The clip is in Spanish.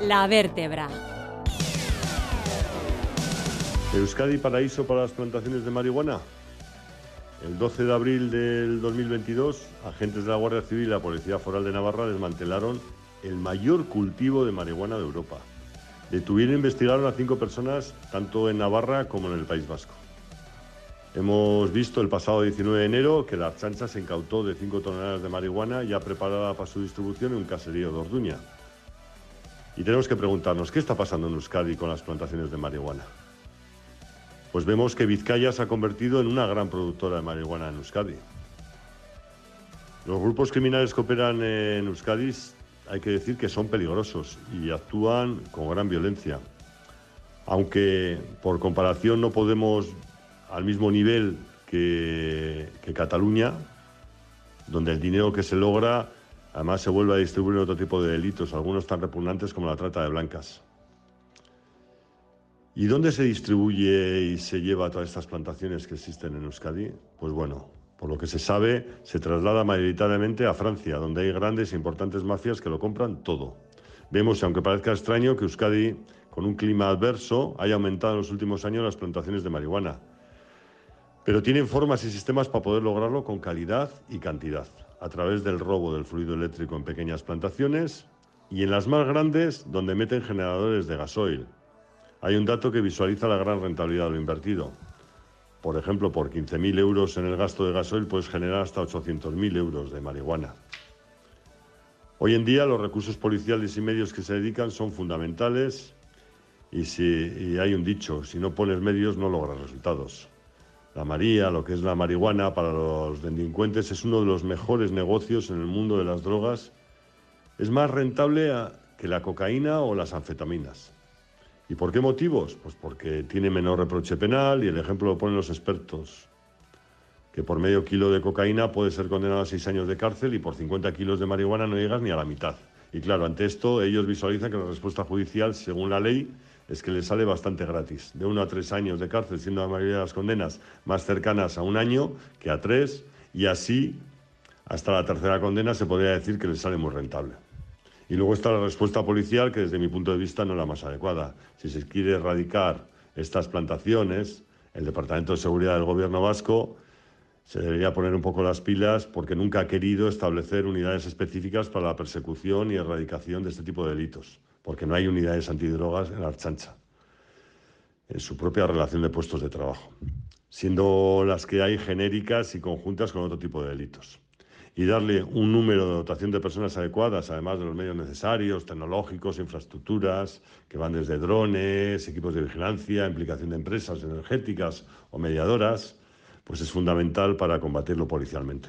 La vértebra. Euskadi paraíso para las plantaciones de marihuana. El 12 de abril del 2022, agentes de la Guardia Civil y la Policía Foral de Navarra desmantelaron el mayor cultivo de marihuana de Europa. Detuvieron e investigaron a cinco personas, tanto en Navarra como en el País Vasco. Hemos visto el pasado 19 de enero que la chancha se incautó de 5 toneladas de marihuana ya preparada para su distribución en un caserío de Orduña. Y tenemos que preguntarnos, ¿qué está pasando en Euskadi con las plantaciones de marihuana? Pues vemos que Vizcaya se ha convertido en una gran productora de marihuana en Euskadi. Los grupos criminales que operan en Euskadi hay que decir que son peligrosos y actúan con gran violencia. Aunque por comparación no podemos al mismo nivel que, Cataluña, donde el dinero que se logra además se vuelve a distribuir otro tipo de delitos, algunos tan repugnantes como la trata de blancas. ¿Y dónde se distribuye y se lleva todas estas plantaciones que existen en Euskadi? Pues bueno, por lo que se sabe, se traslada mayoritariamente a Francia, donde hay grandes e importantes mafias que lo compran todo. Vemos, aunque parezca extraño, que Euskadi, con un clima adverso, haya aumentado en los últimos años las plantaciones de marihuana. Pero tienen formas y sistemas para poder lograrlo con calidad y cantidad, a través del robo del fluido eléctrico en pequeñas plantaciones y en las más grandes donde meten generadores de gasoil. Hay un dato que visualiza la gran rentabilidad de lo invertido. Por ejemplo, por 15.000 euros en el gasto de gasoil puedes generar hasta 800.000 euros de marihuana. Hoy en día los recursos policiales y medios que se dedican son fundamentales y, si, hay un dicho, si no pones medios no logras resultados. La María, lo que es la marihuana para los delincuentes, es uno de los mejores negocios en el mundo de las drogas. Es más rentable que la cocaína o las anfetaminas. ¿Y por qué motivos? Pues porque tiene menor reproche penal y el ejemplo lo ponen los expertos. Que por medio kilo de cocaína puede ser condenado a seis años de cárcel y por 50 kilos de marihuana no llegas ni a la mitad. Y claro, ante esto ellos visualizan que la respuesta judicial, según la ley, es que le sale bastante gratis, de uno a tres años de cárcel, siendo la mayoría de las condenas más cercanas a un año que a tres, y así hasta la tercera condena se podría decir que le sale muy rentable. Y luego está la respuesta policial, que desde mi punto de vista no es la más adecuada. Si se quiere erradicar estas plantaciones, el Departamento de Seguridad del Gobierno vasco se debería poner un poco las pilas porque nunca ha querido establecer unidades específicas para la persecución y erradicación de este tipo de delitos porque no hay unidades antidrogas en la Archancha, en su propia relación de puestos de trabajo, siendo las que hay genéricas y conjuntas con otro tipo de delitos. Y darle un número de dotación de personas adecuadas, además de los medios necesarios, tecnológicos, infraestructuras, que van desde drones, equipos de vigilancia, implicación de empresas energéticas o mediadoras, pues es fundamental para combatirlo policialmente.